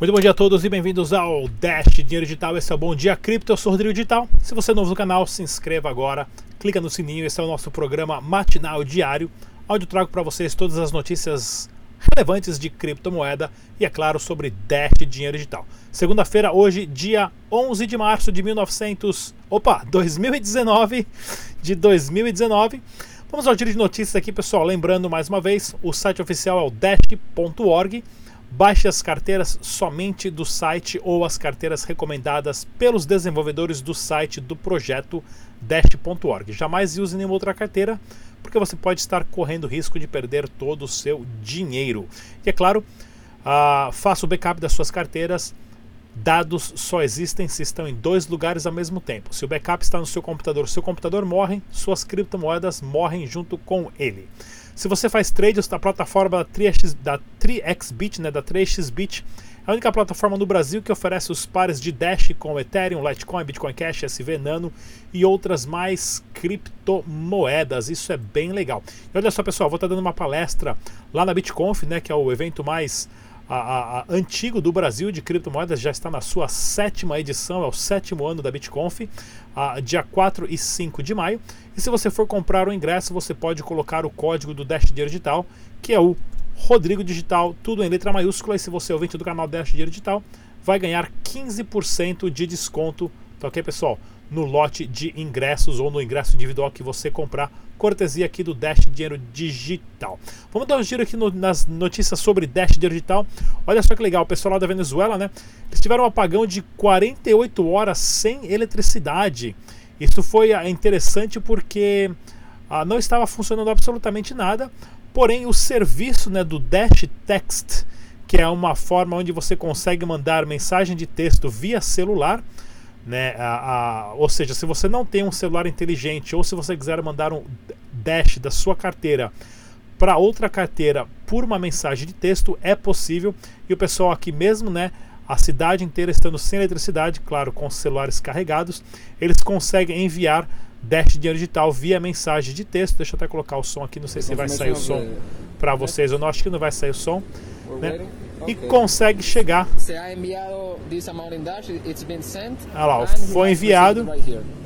Muito bom dia a todos e bem-vindos ao Dash Dinheiro Digital. Esse é o Bom Dia Cripto, eu sou Rodrigo Digital. Se você é novo no canal, se inscreva agora, clica no sininho. Esse é o nosso programa matinal diário, onde eu trago para vocês todas as notícias relevantes de criptomoeda e, é claro, sobre Dash Dinheiro Digital. Segunda-feira, hoje, dia 11 de março de 1900... Opa, 2019, de 2019. Vamos ao giro de notícias aqui, pessoal. Lembrando, mais uma vez, o site oficial é o dash.org. Baixe as carteiras somente do site ou as carteiras recomendadas pelos desenvolvedores do site do projeto Dash.org. Jamais use nenhuma outra carteira, porque você pode estar correndo risco de perder todo o seu dinheiro. E é claro, uh, faça o backup das suas carteiras. Dados só existem se estão em dois lugares ao mesmo tempo. Se o backup está no seu computador, seu computador morre, suas criptomoedas morrem junto com ele. Se você faz trades da plataforma da 3x, da 3xBit, né, da 3xBit, é a única plataforma no Brasil que oferece os pares de Dash com Ethereum, Litecoin, Bitcoin Cash, SV Nano e outras mais criptomoedas. Isso é bem legal. E olha só, pessoal, vou estar dando uma palestra lá na BitConf, né, que é o evento mais a, a, a, antigo do Brasil de criptomoedas, já está na sua sétima edição, é o sétimo ano da BitConf, a, dia 4 e 5 de maio. E se você for comprar o ingresso, você pode colocar o código do Dash Dinheiro Digital, que é o Rodrigo Digital, tudo em letra maiúscula. E se você é ouvinte do canal Dash Dinheiro Digital, vai ganhar 15% de desconto, tá ok, pessoal? no lote de ingressos ou no ingresso individual que você comprar, cortesia aqui do Dash Dinheiro Digital. Vamos dar um giro aqui no, nas notícias sobre Dash Dinheiro Digital. Olha só que legal, o pessoal lá da Venezuela, né? Eles tiveram um apagão de 48 horas sem eletricidade. Isso foi ah, interessante porque ah, não estava funcionando absolutamente nada, porém o serviço né, do Dash Text, que é uma forma onde você consegue mandar mensagem de texto via celular, né? A, a, ou seja, se você não tem um celular inteligente ou se você quiser mandar um dash da sua carteira para outra carteira por uma mensagem de texto, é possível. E o pessoal aqui mesmo, né? A cidade inteira estando sem eletricidade, claro, com os celulares carregados, eles conseguem enviar dash dinheiro digital via mensagem de texto. Deixa eu até colocar o som aqui, não sei se vai sair o som para vocês ou não, acho que não vai sair o som. Né? e consegue chegar. Olha lá, foi enviado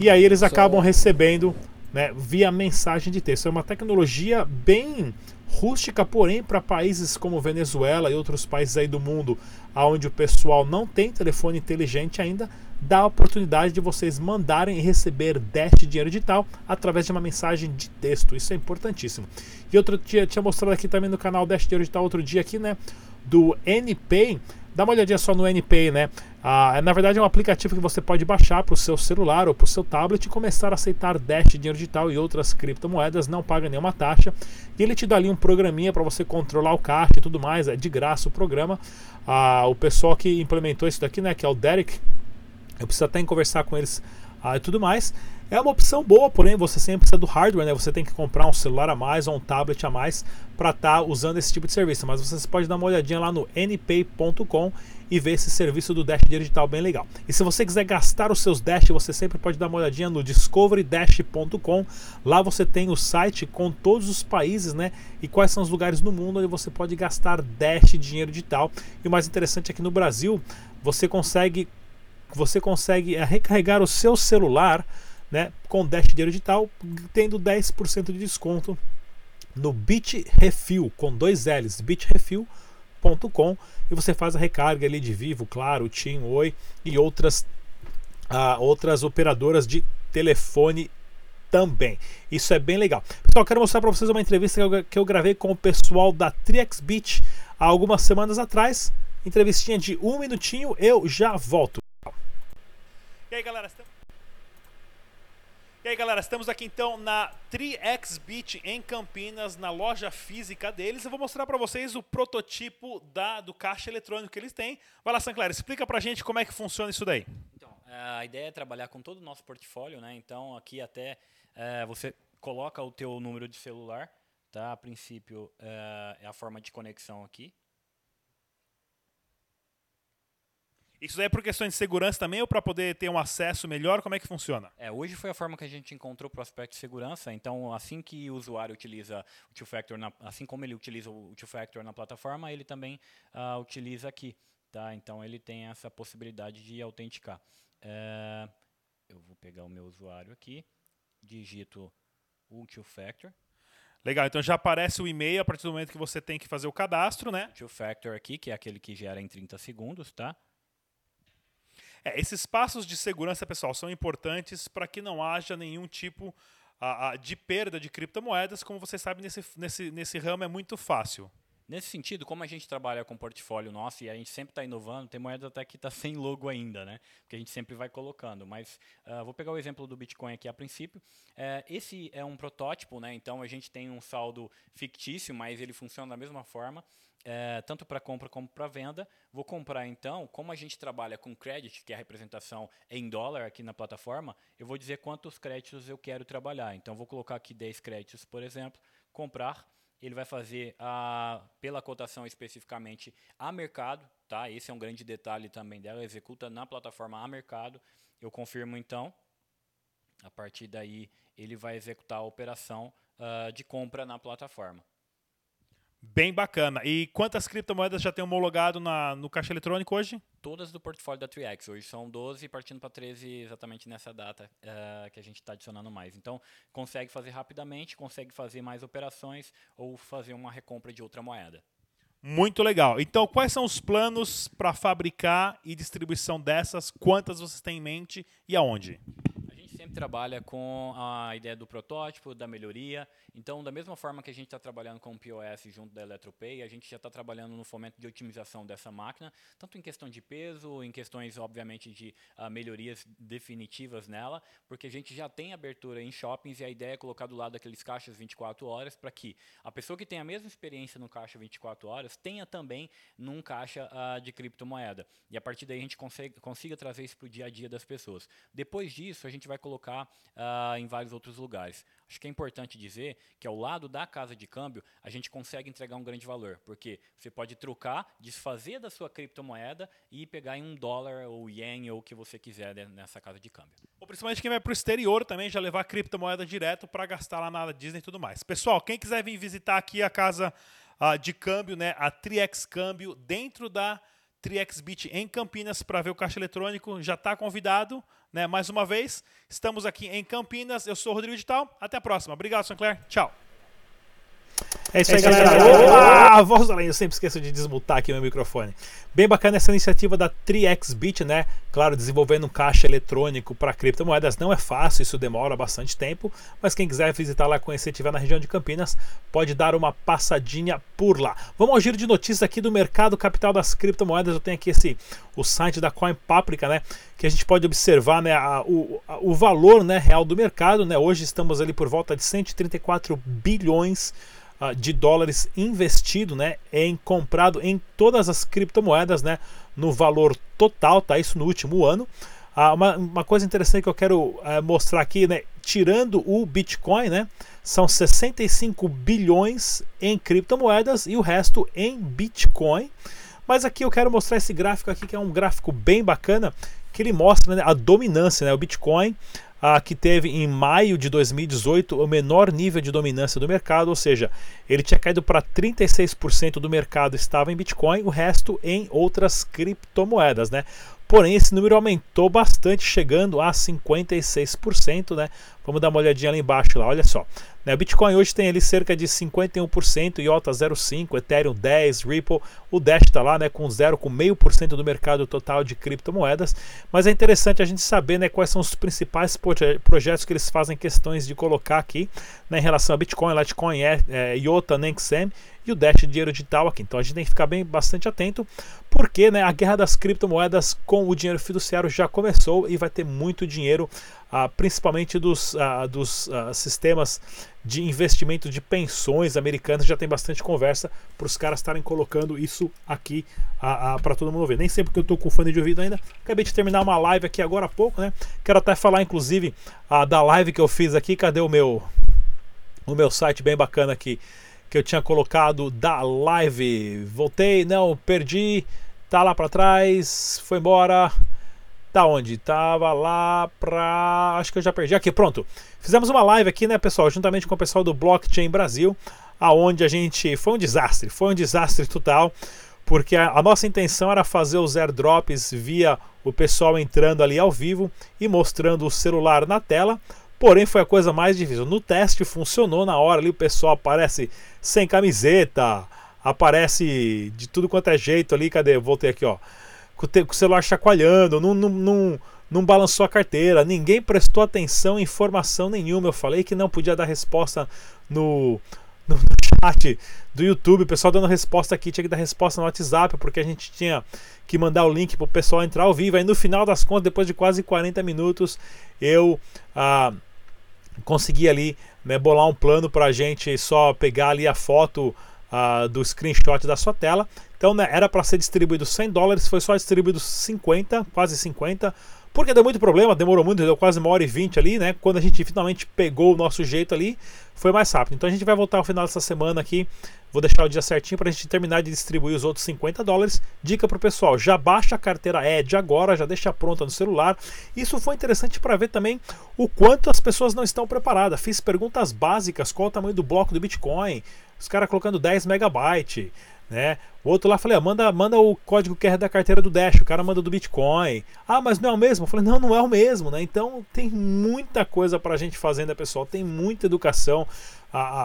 e aí eles acabam recebendo né, via mensagem de texto. É uma tecnologia bem rústica, porém, para países como Venezuela e outros países aí do mundo, onde o pessoal não tem telefone inteligente ainda, dá a oportunidade de vocês mandarem e receber Dash dinheiro digital através de uma mensagem de texto. Isso é importantíssimo. E outro dia tinha mostrado aqui também no canal Dash dinheiro digital outro dia aqui, né? Do NPay, dá uma olhadinha só no NPay, né? Ah, na verdade é um aplicativo que você pode baixar para o seu celular ou para o seu tablet e começar a aceitar Dash, dinheiro digital e outras criptomoedas, não paga nenhuma taxa. E ele te dá ali um programinha para você controlar o caixa e tudo mais, é de graça o programa. Ah, o pessoal que implementou isso daqui, né, que é o Derek, eu preciso até conversar com eles ah, e tudo mais. É uma opção boa, porém você sempre precisa do hardware, né? Você tem que comprar um celular a mais ou um tablet a mais para estar tá usando esse tipo de serviço. Mas você pode dar uma olhadinha lá no npay.com e ver esse serviço do Dash digital bem legal. E se você quiser gastar os seus Dash, você sempre pode dar uma olhadinha no discoverydash.com. Lá você tem o site com todos os países, né? E quais são os lugares no mundo onde você pode gastar Dash dinheiro digital. E o mais interessante é que no Brasil você consegue você consegue é, recarregar o seu celular né, com Dash Dinheiro Digital, tendo 10% de desconto no Bitrefill, com dois L's, bitrefill.com, e você faz a recarga ali de Vivo, Claro, TIM, Oi e outras, uh, outras operadoras de telefone também. Isso é bem legal. Pessoal, quero mostrar para vocês uma entrevista que eu, que eu gravei com o pessoal da TriXBit há algumas semanas atrás. Entrevistinha de um minutinho, eu já volto. E aí, galera? Estamos... E aí, galera? Estamos aqui então na 3xBit em Campinas, na loja física deles. Eu vou mostrar para vocês o prototipo da, do caixa eletrônico que eles têm. Vai lá, Sancler, explica para a gente como é que funciona isso daí. Então, a ideia é trabalhar com todo o nosso portfólio, né? Então, aqui até é, você coloca o teu número de celular, tá? A princípio, é, é a forma de conexão aqui. Isso é por questões de segurança também ou para poder ter um acesso melhor? Como é que funciona? É, hoje foi a forma que a gente encontrou para o aspecto de segurança. Então, assim que o usuário utiliza o two-factor, assim como ele utiliza o two-factor na plataforma, ele também uh, utiliza aqui tá? Então ele tem essa possibilidade de autenticar. É, eu vou pegar o meu usuário aqui, digito o two factor. Legal, então já aparece o e-mail a partir do momento que você tem que fazer o cadastro, né? Two factor aqui, que é aquele que gera em 30 segundos, tá? É, esses passos de segurança, pessoal, são importantes para que não haja nenhum tipo a, a, de perda de criptomoedas. Como você sabe, nesse, nesse, nesse ramo é muito fácil. Nesse sentido, como a gente trabalha com portfólio nosso e a gente sempre está inovando, tem moedas até que está sem logo ainda, né? Porque a gente sempre vai colocando. Mas uh, vou pegar o exemplo do Bitcoin aqui a princípio. Uh, esse é um protótipo, né? Então a gente tem um saldo fictício, mas ele funciona da mesma forma. É, tanto para compra como para venda. Vou comprar então, como a gente trabalha com credit, que é a representação em dólar aqui na plataforma, eu vou dizer quantos créditos eu quero trabalhar. Então vou colocar aqui 10 créditos, por exemplo, comprar ele vai fazer a, pela cotação especificamente a mercado, tá? Esse é um grande detalhe também dela, executa na plataforma a mercado. Eu confirmo então. A partir daí ele vai executar a operação uh, de compra na plataforma. Bem bacana. E quantas criptomoedas já tem homologado na, no caixa eletrônico hoje? Todas do portfólio da 3 Hoje são 12, partindo para 13 exatamente nessa data uh, que a gente está adicionando mais. Então, consegue fazer rapidamente, consegue fazer mais operações ou fazer uma recompra de outra moeda. Muito legal. Então, quais são os planos para fabricar e distribuição dessas? Quantas vocês têm em mente e aonde? Trabalha com a ideia do protótipo, da melhoria. Então, da mesma forma que a gente está trabalhando com o POS junto da EletroPay, a gente já está trabalhando no fomento de otimização dessa máquina, tanto em questão de peso, em questões, obviamente, de uh, melhorias definitivas nela, porque a gente já tem abertura em shoppings e a ideia é colocar do lado aqueles caixas 24 horas para que a pessoa que tem a mesma experiência no caixa 24 horas tenha também num caixa uh, de criptomoeda. E a partir daí a gente consegue, consiga trazer isso para o dia a dia das pessoas. Depois disso, a gente vai colocar colocar uh, em vários outros lugares. Acho que é importante dizer que ao lado da casa de câmbio a gente consegue entregar um grande valor, porque você pode trocar, desfazer da sua criptomoeda e pegar em um dólar ou ien ou o que você quiser nessa casa de câmbio. Ou principalmente quem vai para o exterior também já levar criptomoeda direto para gastar lá na Disney e tudo mais. Pessoal, quem quiser vir visitar aqui a casa uh, de câmbio, né, a Triex Câmbio, dentro da TriXBit em Campinas para ver o caixa eletrônico, já está convidado, né? Mais uma vez, estamos aqui em Campinas. Eu sou o Rodrigo Digital. Até a próxima. Obrigado, Sinclair. Tchau. É isso aí, é isso galera. galera. voz além, eu sempre esqueço de desmutar aqui meu microfone. Bem bacana essa iniciativa da 3xBit, né? Claro, desenvolvendo um caixa eletrônico para criptomoedas não é fácil, isso demora bastante tempo, mas quem quiser visitar lá, conhecer, estiver na região de Campinas, pode dar uma passadinha por lá. Vamos ao giro de notícias aqui do mercado capital das criptomoedas. Eu tenho aqui esse o site da Coin Paprika, né? Que a gente pode observar, né, a, o, a, o valor, né, real do mercado, né? Hoje estamos ali por volta de 134 bilhões de dólares investido, né, em comprado em todas as criptomoedas, né, no valor total, tá? Isso no último ano. Uh, uma, uma, coisa interessante que eu quero uh, mostrar aqui, né, tirando o Bitcoin, né, são 65 bilhões em criptomoedas e o resto em Bitcoin. Mas aqui eu quero mostrar esse gráfico aqui que é um gráfico bem bacana que ele mostra né, a dominância, né, o Bitcoin ah, que teve em maio de 2018 o menor nível de dominância do mercado, ou seja, ele tinha caído para 36% do mercado estava em Bitcoin, o resto em outras criptomoedas, né? Porém, esse número aumentou bastante, chegando a 56%, né? Vamos dar uma olhadinha lá embaixo, lá, olha só. Né, o Bitcoin hoje tem ali cerca de 51%, IOTA 0,5%, Ethereum 10%, Ripple, o Dash está lá né, com 0, com meio por cento do mercado total de criptomoedas. Mas é interessante a gente saber né, quais são os principais projetos que eles fazem questões de colocar aqui né, em relação a Bitcoin, Litecoin, é, é, IOTA, Nexem e o Dash dinheiro digital aqui. Então a gente tem que ficar bem bastante atento, porque né, a guerra das criptomoedas com o dinheiro fiduciário já começou e vai ter muito dinheiro, ah, principalmente dos, ah, dos ah, sistemas de investimento de pensões americanas. Já tem bastante conversa para os caras estarem colocando isso aqui para todo mundo ver. Nem sempre que eu estou com fone de ouvido ainda. Acabei de terminar uma live aqui agora há pouco, né? Quero até falar, inclusive, da live que eu fiz aqui. Cadê o meu, o meu site bem bacana aqui? que eu tinha colocado da live. Voltei, não, perdi. Tá lá para trás, foi embora. Tá onde? Tava lá pra. Acho que eu já perdi. Aqui, pronto. Fizemos uma live aqui, né, pessoal, juntamente com o pessoal do Blockchain Brasil, aonde a gente. Foi um desastre, foi um desastre total porque a, a, nossa intenção era fazer os airdrops via o pessoal entrando ali ao vivo e mostrando o celular na tela. Porém, foi a coisa mais difícil. No teste funcionou na hora ali, o pessoal aparece sem camiseta, aparece de tudo quanto é jeito ali. Cadê? Voltei aqui, ó. Com o celular chacoalhando, não, não, não, não balançou a carteira, ninguém prestou atenção em informação nenhuma. Eu falei que não podia dar resposta no, no, chat do YouTube, o pessoal dando resposta aqui, tinha que dar resposta no WhatsApp, porque a gente tinha que mandar o link para o pessoal entrar ao vivo. Aí no final das contas, depois de quase 40 minutos, eu ah, consegui ali né, bolar um plano para a gente só pegar ali a foto ah, do screenshot da sua tela. Então né, era para ser distribuído 100 dólares, foi só distribuído 50, quase 50 porque deu muito problema, demorou muito, deu quase uma hora e vinte ali, né? Quando a gente finalmente pegou o nosso jeito ali, foi mais rápido. Então a gente vai voltar ao final dessa semana aqui. Vou deixar o dia certinho para a gente terminar de distribuir os outros 50 dólares. Dica para o pessoal: já baixa a carteira Edge agora, já deixa pronta no celular. Isso foi interessante para ver também o quanto as pessoas não estão preparadas. Fiz perguntas básicas: qual o tamanho do bloco do Bitcoin? Os caras colocando 10 megabytes né? O outro lá falei, ah, manda, manda o código QR da carteira do Dash, o cara manda do Bitcoin. Ah, mas não é o mesmo? Eu falei, não, não é o mesmo, né? Então tem muita coisa para a gente fazer, né, pessoal? Tem muita educação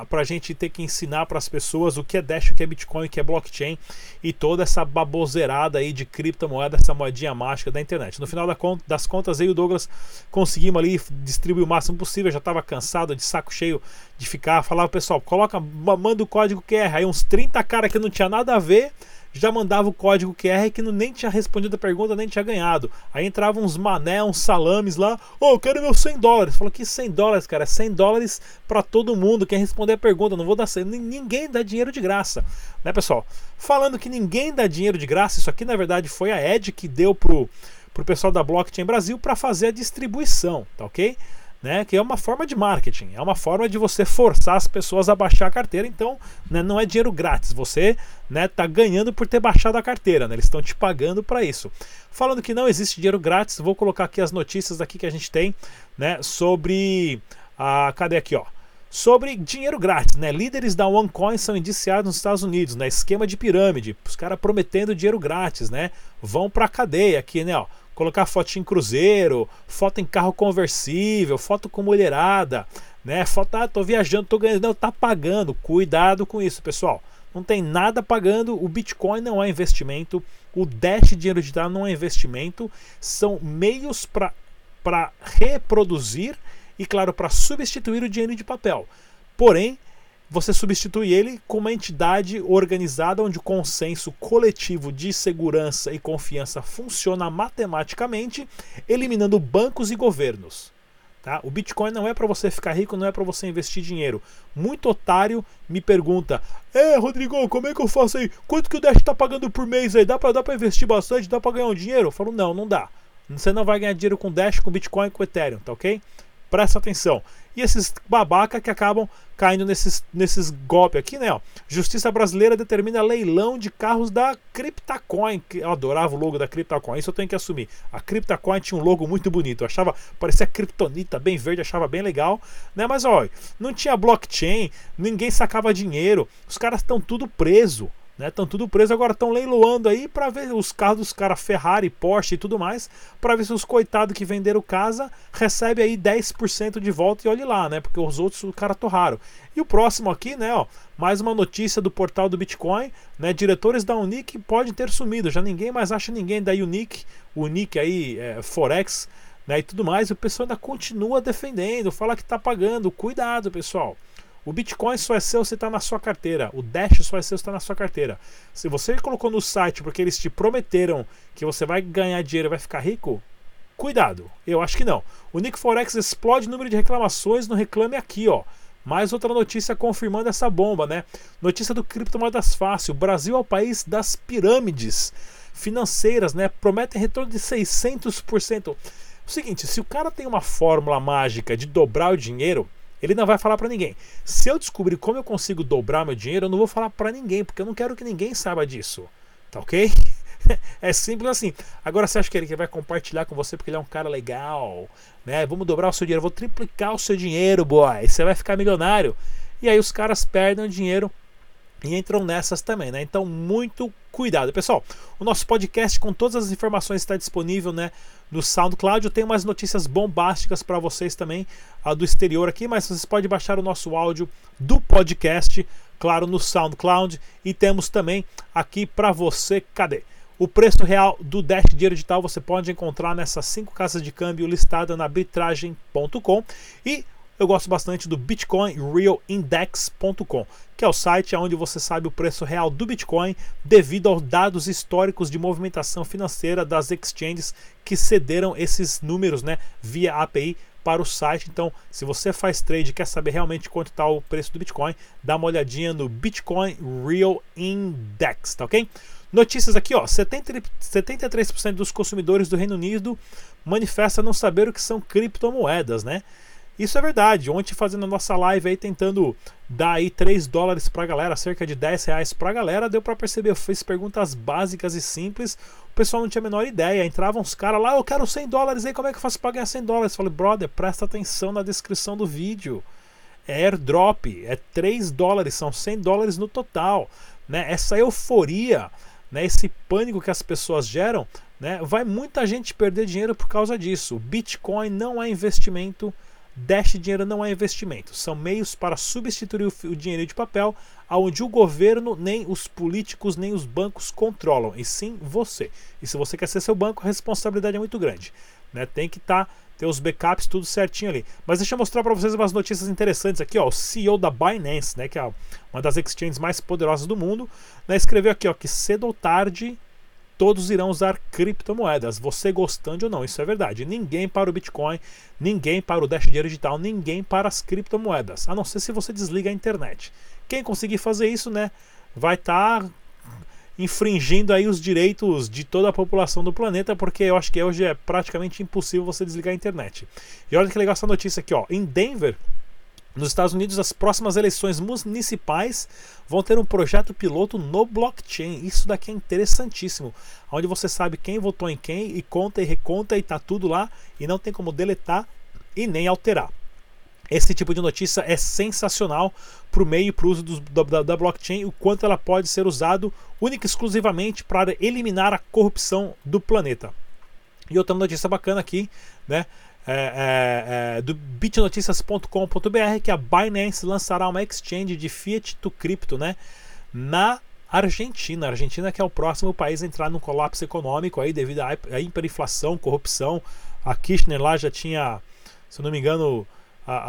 para a gente ter que ensinar para as pessoas o que é Dash, o que é Bitcoin, o que é blockchain e toda essa baboseirada aí de criptomoeda, essa moedinha mágica da internet. No final das contas, aí o Douglas conseguimos ali distribuir o máximo possível. já estava cansado, de saco cheio de ficar. Falava, pessoal, coloca, manda o código QR. Aí uns 30 caras que não tinha nada a ver já mandava o código QR que não, nem tinha respondido a pergunta, nem tinha ganhado. Aí entravam uns mané, uns salames lá, ô, oh, quero meu 100 dólares. Falou que 100 dólares, cara, é 100 dólares para todo mundo. Quem responder a pergunta, não vou dar 100. Ninguém dá dinheiro de graça, né, pessoal? Falando que ninguém dá dinheiro de graça, isso aqui na verdade foi a Ed que deu pro, pro pessoal da Blockchain Brasil para fazer a distribuição, tá ok? Né, que é uma forma de marketing, é uma forma de você forçar as pessoas a baixar a carteira. Então, né, não é dinheiro grátis, você né, tá ganhando por ter baixado a carteira, né, eles estão te pagando para isso. Falando que não existe dinheiro grátis, vou colocar aqui as notícias aqui que a gente tem, né, sobre a cadê aqui, ó? Sobre dinheiro grátis, né? Líderes da OneCoin são indiciados nos Estados Unidos, né? Esquema de pirâmide, os caras prometendo dinheiro grátis, né? Vão pra cadeia aqui, né? Ó colocar foto em cruzeiro, foto em carro conversível, foto com mulherada, né? Foto, ah, tô viajando, tô ganhando, não, tá pagando. Cuidado com isso, pessoal. Não tem nada pagando, o Bitcoin não é investimento, o Dash dinheiro digital não é investimento, são meios para reproduzir e, claro, para substituir o dinheiro de papel. Porém, você substitui ele com uma entidade organizada onde o consenso coletivo de segurança e confiança funciona matematicamente, eliminando bancos e governos. Tá? O Bitcoin não é para você ficar rico, não é para você investir dinheiro. Muito otário me pergunta: É, Rodrigo, como é que eu faço aí? Quanto que o Dash está pagando por mês aí? Dá para dá investir bastante? Dá para ganhar um dinheiro? Eu falo: Não, não dá. Você não vai ganhar dinheiro com Dash, com Bitcoin com Ethereum, tá ok? Presta atenção. E esses babaca que acabam caindo nesses, nesses golpes aqui, né? Ó. Justiça brasileira determina leilão de carros da Cryptacoin. Eu adorava o logo da Cryptacoin, isso eu tenho que assumir. A Cryptacoin tinha um logo muito bonito. Eu achava, parecia kryptonita, bem verde, achava bem legal. Né? Mas olha, não tinha blockchain, ninguém sacava dinheiro. Os caras estão tudo preso. Estão né? tudo preso, agora estão leiloando aí para ver os carros dos caras Ferrari, Porsche e tudo mais, para ver se os coitados que venderam casa recebem aí 10% de volta e olhe lá, né? Porque os outros o cara torraram. E o próximo aqui, né, ó, mais uma notícia do portal do Bitcoin, né? Diretores da Unique podem ter sumido, já ninguém mais acha ninguém da Unique, Unique aí, é, Forex, né, e tudo mais, e o pessoal ainda continua defendendo, fala que está pagando. Cuidado, pessoal. O Bitcoin só é seu se está na sua carteira. O Dash só é seu se está na sua carteira. Se você colocou no site porque eles te prometeram que você vai ganhar dinheiro e vai ficar rico, cuidado. Eu acho que não. O Nick Forex explode o número de reclamações no Reclame Aqui, ó. Mais outra notícia confirmando essa bomba, né? Notícia do Criptomoedas Fácil. Brasil é o país das pirâmides financeiras, né? Prometem retorno de 600%. O seguinte, se o cara tem uma fórmula mágica de dobrar o dinheiro, ele não vai falar para ninguém. Se eu descobrir como eu consigo dobrar meu dinheiro, eu não vou falar para ninguém, porque eu não quero que ninguém saiba disso. Tá ok? é simples assim. Agora você acha que ele vai compartilhar com você porque ele é um cara legal, né? Vamos dobrar o seu dinheiro, vou triplicar o seu dinheiro, boy. Você vai ficar milionário. E aí os caras perdem o dinheiro e entram nessas também, né? Então muito cuidado. Pessoal, o nosso podcast com todas as informações está disponível né, no SoundCloud. Eu tenho umas notícias bombásticas para vocês também do exterior aqui, mas vocês podem baixar o nosso áudio do podcast, claro, no SoundCloud. E temos também aqui para você, cadê? O preço real do Dash Dinheiro Digital você pode encontrar nessas cinco casas de câmbio listadas na arbitragem.com e eu gosto bastante do BitcoinRealIndex.com, que é o site onde você sabe o preço real do Bitcoin devido aos dados históricos de movimentação financeira das exchanges que cederam esses números né, via API para o site. Então, se você faz trade e quer saber realmente quanto está o preço do Bitcoin, dá uma olhadinha no Bitcoin Real Index, tá ok? Notícias aqui, ó, 70, 73% dos consumidores do Reino Unido manifesta não saber o que são criptomoedas, né? Isso é verdade. Ontem fazendo a nossa live aí tentando dar aí 3 dólares pra galera, cerca de 10 reais pra galera, deu para perceber, eu fiz perguntas básicas e simples, o pessoal não tinha a menor ideia. Entravam uns caras lá, eu quero 100 dólares aí, como é que eu faço pra ganhar 100 dólares? Falei, brother, presta atenção na descrição do vídeo. É airdrop, é 3 dólares, são 100 dólares no total. Né? Essa euforia, né? esse pânico que as pessoas geram, né? vai muita gente perder dinheiro por causa disso. Bitcoin não é investimento Dash dinheiro não é investimento, são meios para substituir o dinheiro de papel, onde o governo, nem os políticos, nem os bancos controlam, e sim você. E se você quer ser seu banco, a responsabilidade é muito grande. Né? Tem que estar, tá, ter os backups tudo certinho ali. Mas deixa eu mostrar para vocês umas notícias interessantes aqui. Ó, o CEO da Binance, né, que é uma das exchanges mais poderosas do mundo, né, escreveu aqui ó, que cedo ou tarde todos irão usar criptomoedas, você gostando ou não, isso é verdade. Ninguém para o Bitcoin, ninguém para o Dash Dinheiro Digital, ninguém para as criptomoedas, a não ser se você desliga a internet. Quem conseguir fazer isso, né, vai estar tá infringindo aí os direitos de toda a população do planeta, porque eu acho que hoje é praticamente impossível você desligar a internet. E olha que legal essa notícia aqui, ó. Em Denver, nos Estados Unidos, as próximas eleições municipais vão ter um projeto piloto no blockchain. Isso daqui é interessantíssimo, onde você sabe quem votou em quem e conta e reconta e tá tudo lá e não tem como deletar e nem alterar. Esse tipo de notícia é sensacional para o meio e para o uso do, da, da, blockchain, o quanto ela pode ser usado única e exclusivamente para eliminar a corrupção do planeta. E outra notícia bacana aqui, né? É, é, é, do bitnoticias.com.br que a Binance lançará uma exchange de fiat to cripto, né? Na Argentina. A Argentina que é o próximo país a entrar num colapso econômico aí devido à hiperinflação, corrupção. A Kirchner lá já tinha, se não me engano,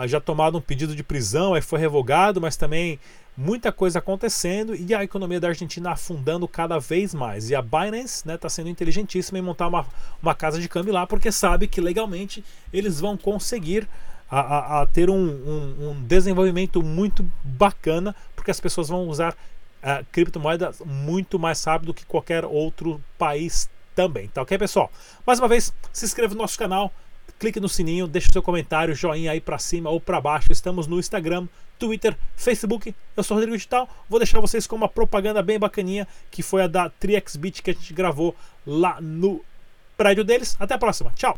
já tomado um pedido de prisão, aí foi revogado, mas também muita coisa acontecendo e a economia da Argentina afundando cada vez mais. E a Binance está né, tá sendo inteligentíssima em montar uma, uma casa de câmbio lá, porque sabe que legalmente eles vão conseguir a, a, a ter um, um, um, desenvolvimento muito bacana, porque as pessoas vão usar uh, criptomoedas muito mais rápido que qualquer outro país também. Tá ok, pessoal? Mais uma vez, se inscreva no nosso canal clique no sininho, deixe seu comentário, joinha aí para cima ou para baixo. Estamos no Instagram, Twitter, Facebook. Eu sou Rodrigo Digital. Vou deixar vocês com uma propaganda bem bacaninha que foi a da 3xBit que a gente gravou lá no prédio deles. Até a próxima. Tchau.